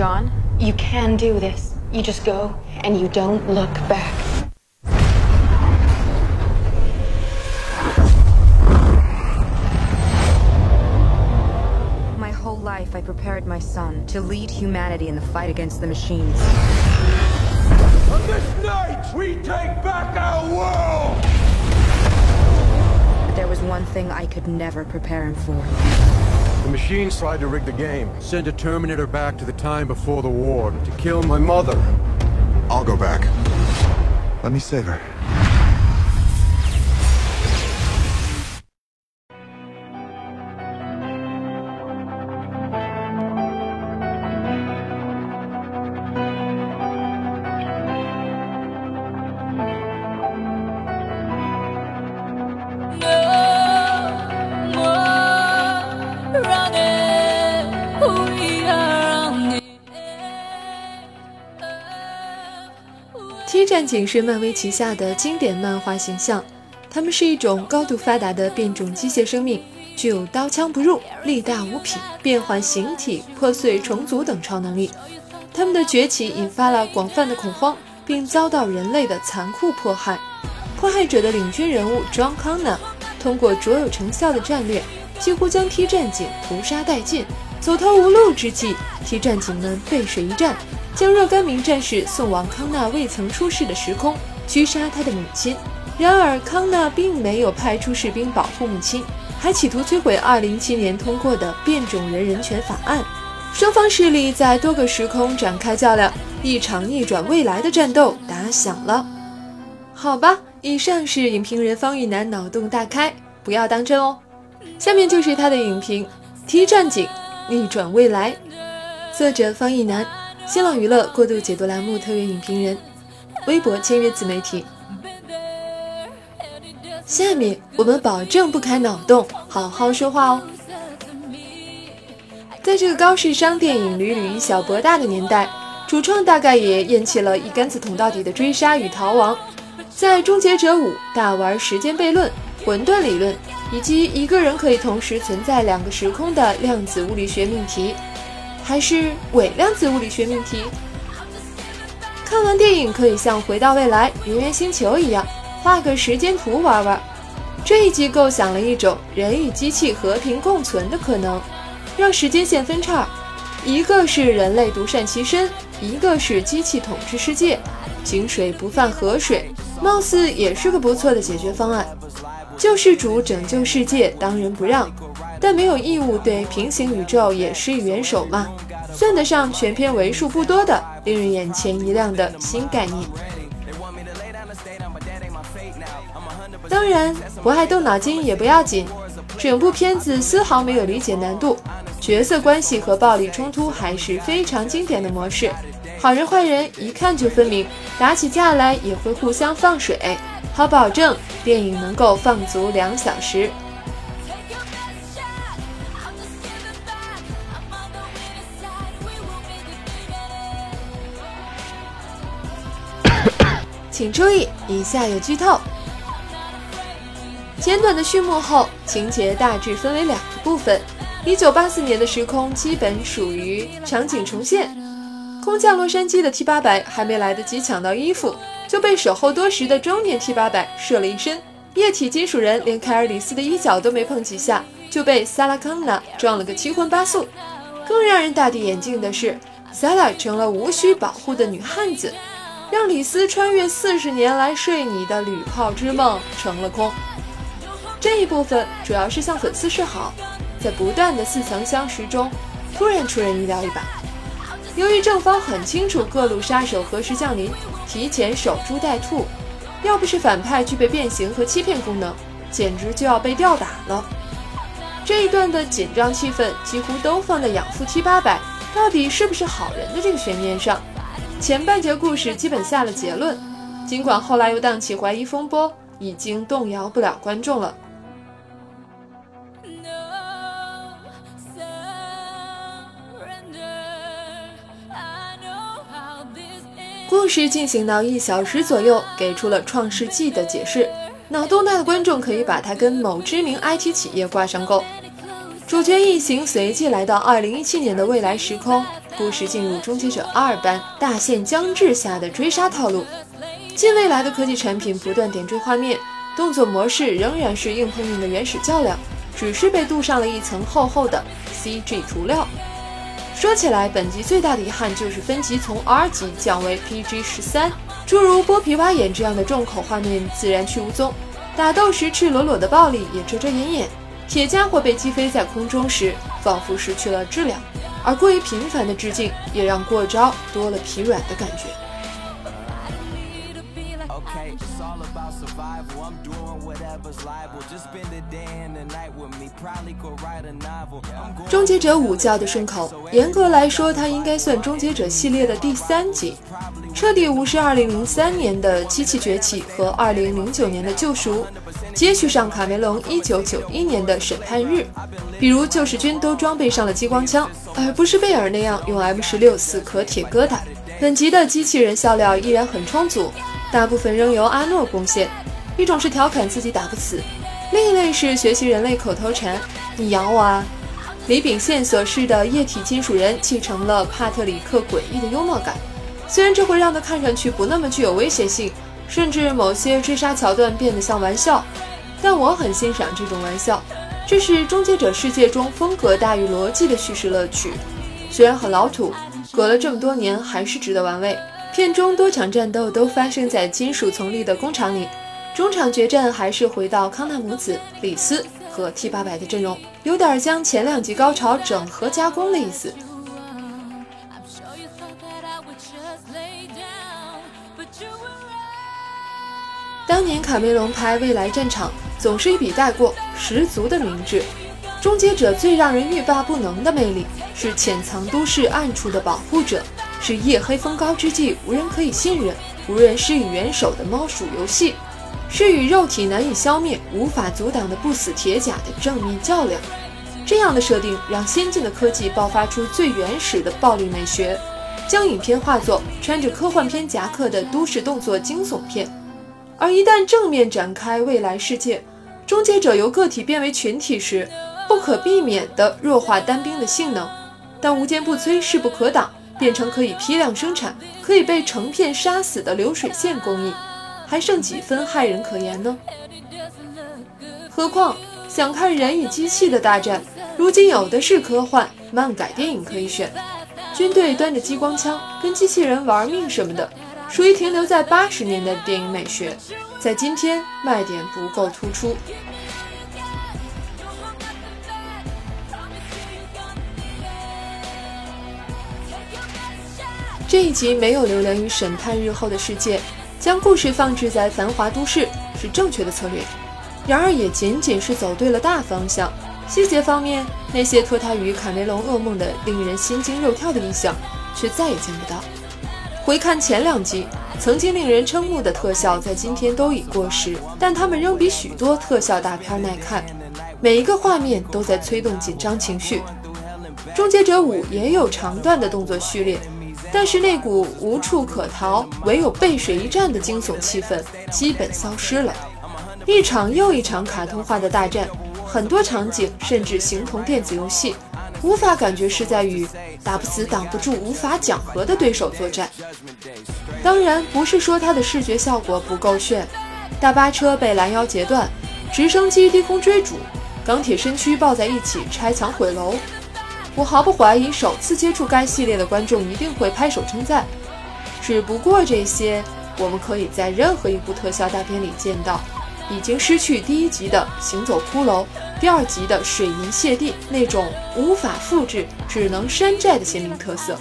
John. You can do this. You just go and you don't look back. My whole life, I prepared my son to lead humanity in the fight against the machines. On this night, we take back our world! But there was one thing I could never prepare him for. The machines tried to rig the game, send a Terminator back to the time before the war to kill my mother. I'll go back. Let me save her.，T 战警是漫威旗下的经典漫画形象，他们是一种高度发达的变种机械生命，具有刀枪不入、力大无匹、变换形体、破碎重组等超能力。他们的崛起引发了广泛的恐慌，并遭到人类的残酷迫害。迫害者的领军人物 John Connor 通过卓有成效的战略，几乎将 T 战警屠杀殆尽。走投无路之际，T 战警们背水一战，将若干名战士送往康纳未曾出世的时空，狙杀他的母亲。然而，康纳并没有派出士兵保护母亲，还企图摧毁2017年通过的变种人人权法案。双方势力在多个时空展开较量，一场逆转未来的战斗打响了。好吧，以上是影评人方玉楠脑洞大开，不要当真哦。下面就是他的影评《T 战警：逆转未来》，作者方玉楠，新浪娱乐过度解读栏目特约影评人，微博签约自媒体。下面我们保证不开脑洞，好好说话哦。在这个高智商电影屡屡以小博大的年代，主创大概也厌弃了一竿子捅到底的追杀与逃亡，在《终结者五》大玩时间悖论、混沌理论，以及一个人可以同时存在两个时空的量子物理学命题，还是伪量子物理学命题？看完电影可以像《回到未来》《圆圆星球》一样，画个时间图玩玩。这一集构想了一种人与机器和平共存的可能。让时间线分叉，一个是人类独善其身，一个是机器统治世界。井水不犯河水，貌似也是个不错的解决方案。救世主拯救世界，当仁不让，但没有义务对平行宇宙也施以援手嘛？算得上全片为数不多的令人眼前一亮的新概念。当然，不爱动脑筋也不要紧，整部片子丝毫没有理解难度。角色关系和暴力冲突还是非常经典的模式，好人坏人一看就分明，打起架来也会互相放水，好保证电影能够放足两小时。请注意，以下有剧透。简短的序幕后，情节大致分为两个部分。一九八四年的时空基本属于场景重现。空降洛杉矶的 T 八百还没来得及抢到衣服，就被守候多时的中年 T 八百射了一身。液体金属人连凯尔里斯的衣角都没碰几下，就被萨拉康纳撞了个七荤八素。更让人大跌眼镜的是，萨拉成了无需保护的女汉子，让李斯穿越四十年来睡你的旅炮之梦成了空。这一部分主要是向粉丝示好。在不断的似曾相识中，突然出人意料一把。由于正方很清楚各路杀手何时降临，提前守株待兔，要不是反派具备变形和欺骗功能，简直就要被吊打了。这一段的紧张气氛几乎都放在养父 T 八百到底是不是好人的这个悬念上。前半节故事基本下了结论，尽管后来又荡起怀疑风波，已经动摇不了观众了。故事进行到一小时左右，给出了创世纪的解释。脑洞大的观众可以把它跟某知名 IT 企业挂上钩。主角一行随即来到2017年的未来时空，故事进入《终结者二》般大限将至下的追杀套路。近未来的科技产品不断点缀画面，动作模式仍然是硬碰硬的原始较量，只是被镀上了一层厚厚的 CG 涂料。说起来，本集最大的遗憾就是分级从 R 级降为 PG 十三，诸如剥皮挖眼这样的重口画面自然去无踪，打斗时赤裸裸的暴力也遮遮掩掩。铁家伙被击飞在空中时，仿佛失去了质量，而过于频繁的致敬也让过招多了疲软的感觉。终结者五叫的顺口，严格来说，它应该算终结者系列的第三集。彻底无视2003年的机器崛起和2009年的救赎，接续上卡梅隆1991年的审判日，比如救世军都装备上了激光枪，而不是贝尔那样用 M16 死磕铁疙瘩。本集的机器人笑料依然很充足，大部分仍由阿诺贡献。一种是调侃自己打不死，另一类是学习人类口头禅“你咬我啊”。李秉宪所饰的液体金属人继承了帕特里克诡异的幽默感，虽然这会让他看上去不那么具有威胁性，甚至某些追杀桥段变得像玩笑，但我很欣赏这种玩笑。这是终结者世界中风格大于逻辑的叙事乐趣。虽然很老土，隔了这么多年还是值得玩味。片中多场战斗都发生在金属丛林的工厂里。中场决战还是回到康纳母子、李斯和 T 八百的阵容，有点将前两集高潮整合加工的意思。当年卡梅隆拍《未来战场》总是一笔带过，十足的明智。终结者最让人欲罢不能的魅力是潜藏都市暗处的保护者，是夜黑风高之际无人可以信任、无人施以援手的猫鼠游戏。是与肉体难以消灭、无法阻挡的不死铁甲的正面较量。这样的设定让先进的科技爆发出最原始的暴力美学，将影片化作穿着科幻片夹克的都市动作惊悚片。而一旦正面展开未来世界，终结者由个体变为群体时，不可避免地弱化单兵的性能。但无坚不摧、势不可挡，变成可以批量生产、可以被成片杀死的流水线工艺。还剩几分骇人可言呢？何况想看人与机器的大战，如今有的是科幻漫改电影可以选。军队端着激光枪跟机器人玩命什么的，属于停留在八十年代的电影美学，在今天卖点不够突出。这一集没有流连于审判日后的世界。将故事放置在繁华都市是正确的策略，然而也仅仅是走对了大方向。细节方面，那些脱胎于卡梅隆噩梦的令人心惊肉跳的意象，却再也见不到。回看前两集，曾经令人瞠目的特效，在今天都已过时，但他们仍比许多特效大片耐看。每一个画面都在催动紧张情绪。终结者五也有长段的动作序列。但是那股无处可逃，唯有背水一战的惊悚气氛基本消失了。一场又一场卡通化的大战，很多场景甚至形同电子游戏，无法感觉是在与打不死、挡不住、无法讲和的对手作战。当然，不是说它的视觉效果不够炫，大巴车被拦腰截断，直升机低空追逐，钢铁身躯抱在一起拆墙毁楼。我毫不怀疑，首次接触该系列的观众一定会拍手称赞。只不过这些，我们可以在任何一部特效大片里见到，已经失去第一集的行走骷髅，第二集的水银泻地那种无法复制、只能山寨的鲜明特色。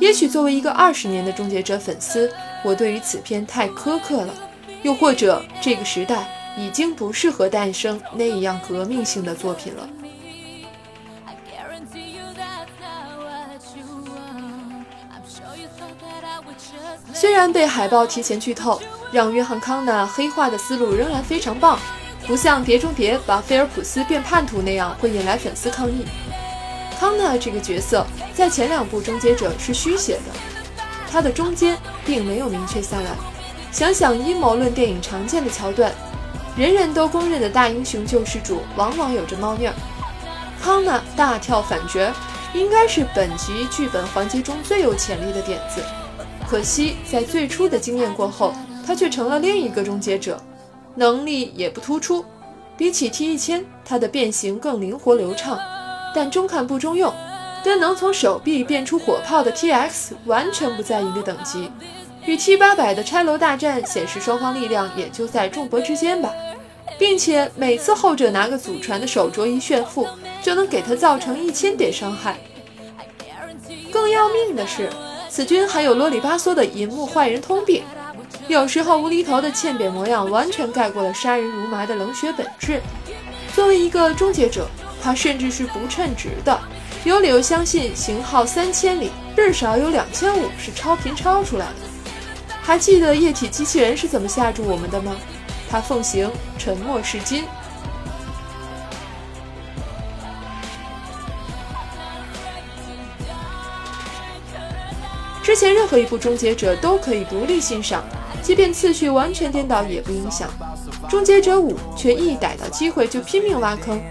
也许作为一个二十年的终结者粉丝，我对于此片太苛刻了；又或者这个时代已经不适合诞生那样革命性的作品了。虽然被海报提前剧透，让约翰康纳黑化的思路仍然非常棒，不像《碟中谍》把菲尔普斯变叛徒那样会引来粉丝抗议。康纳这个角色在前两部《终结者》是虚写的，他的中间并没有明确下来。想想阴谋论电影常见的桥段，人人都公认的大英雄救世主往往有着猫腻儿。康纳大跳反角，应该是本集剧本环节中最有潜力的点子。可惜在最初的经验过后，他却成了另一个终结者，能力也不突出。比起 T 一千，他的变形更灵活流畅，但中看不中用，跟能从手臂变出火炮的 TX 完全不在一个等级。与 T 八百的拆楼大战显示双方力量也就在众伯之间吧，并且每次后者拿个祖传的手镯一炫富，就能给他造成一千点伤害。更要命的是。此君还有啰里吧嗦的银幕坏人通病，有时候无厘头的欠扁模样完全盖过了杀人如麻的冷血本质。作为一个终结者，他甚至是不称职的，有理由相信型号三千里至少有两千五是超频超出来的。还记得液体机器人是怎么吓住我们的吗？他奉行沉默是金。之前任何一部终结者都可以独立欣赏，即便次序完全颠倒也不影响。终结者五却一逮到机会就拼命挖坑，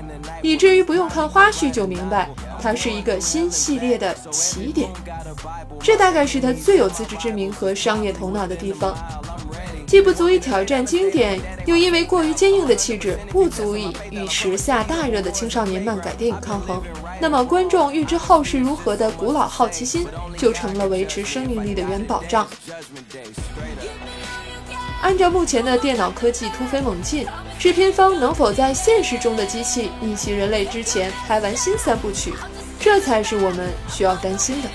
以至于不用看花絮就明白，它是一个新系列的起点。这大概是他最有自知之明和商业头脑的地方。既不足以挑战经典，又因为过于坚硬的气质不足以与时下大热的青少年漫改电影抗衡，那么观众预知后事如何的古老好奇心就成了维持生命力的元保障。按照目前的电脑科技突飞猛进，制片方能否在现实中的机器逆袭人类之前拍完新三部曲，这才是我们需要担心的。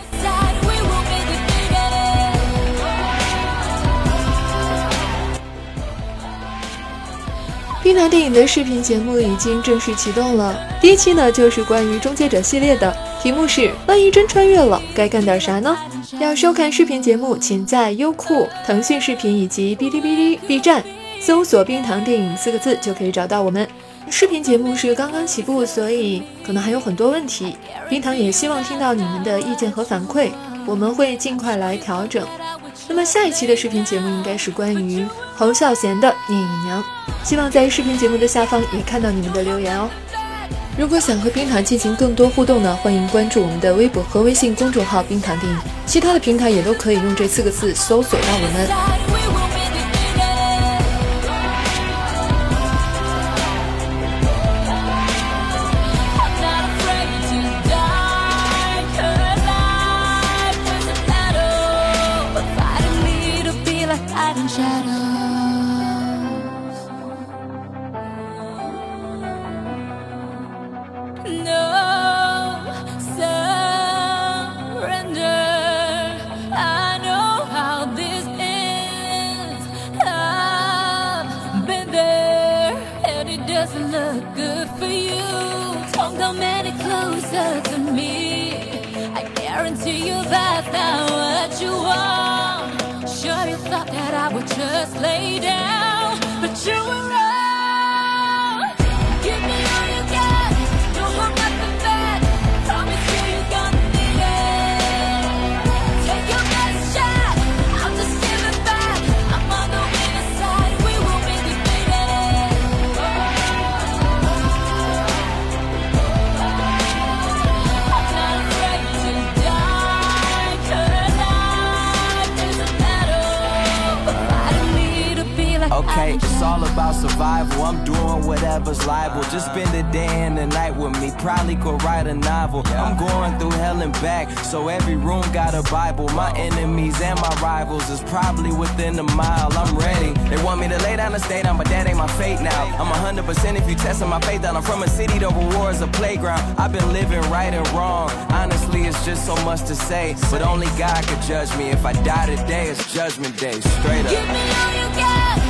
冰糖电影的视频节目已经正式启动了。第一期呢，就是关于终结者系列的，题目是“万一真穿越了，该干点啥呢？”要收看视频节目，请在优酷、腾讯视频以及哔哩哔哩、B 站搜索“冰糖电影”四个字就可以找到我们。视频节目是刚刚起步，所以可能还有很多问题。冰糖也希望听到你们的意见和反馈，我们会尽快来调整。那么下一期的视频节目应该是关于侯孝贤的《聂隐娘》。希望在视频节目的下方也看到你们的留言哦。如果想和冰糖进行更多互动呢，欢迎关注我们的微博和微信公众号“冰糖电影”，其他的平台也都可以用这四个字搜索到我们。look good for you. Don't come many closer to me. I guarantee you that's not what you want. Sure, you thought that I would just lay down, but you were right. Survival. I'm doing whatever's liable. Just spend the day and the night with me. Probably could write a novel. I'm going through hell and back, so every room got a Bible. My enemies and my rivals is probably within a mile. I'm ready. They want me to lay down stay down, but that ain't my fate now. I'm 100% if you testing my faith down. I'm from a city, the reward's a playground. I've been living right and wrong. Honestly, it's just so much to say, but only God could judge me. If I die today, it's judgment day. Straight up. Give me all you got.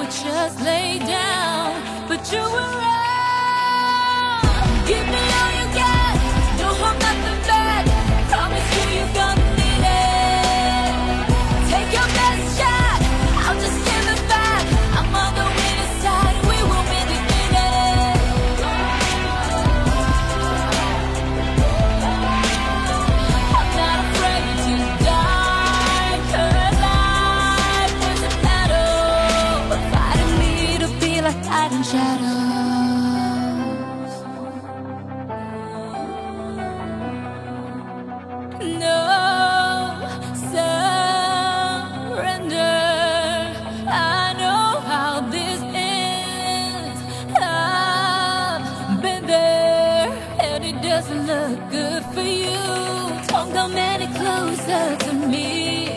would just lay down, but you were wrong. Good for you. Don't come any closer to me.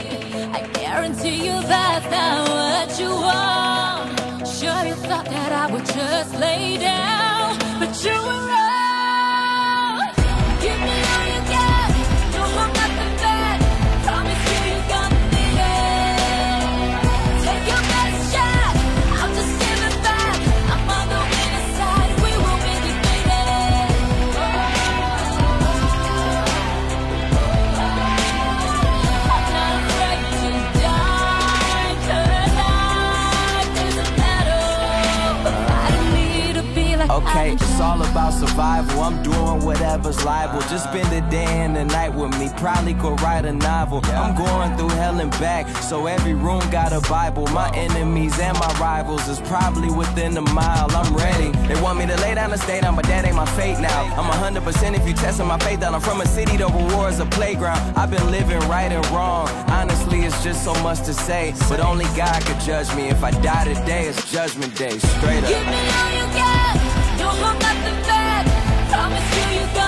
I guarantee you that's not what you want. Sure, you thought that I would just lay down, but you were wrong. Give me it's all about survival. I'm doing whatever's liable. Just spend the day and the night with me. Probably could write a novel. I'm going through hell and back, so every room got a Bible. My enemies and my rivals is probably within a mile. I'm ready. They want me to lay down the down, but that ain't my fate now. I'm 100% if you testing my faith out. I'm from a city, the war is a playground. I've been living right and wrong. Honestly, it's just so much to say, but only God could judge me. If I die today, it's judgment day. Straight up. Give me all you got, don't look at the bed. Promise you, you got.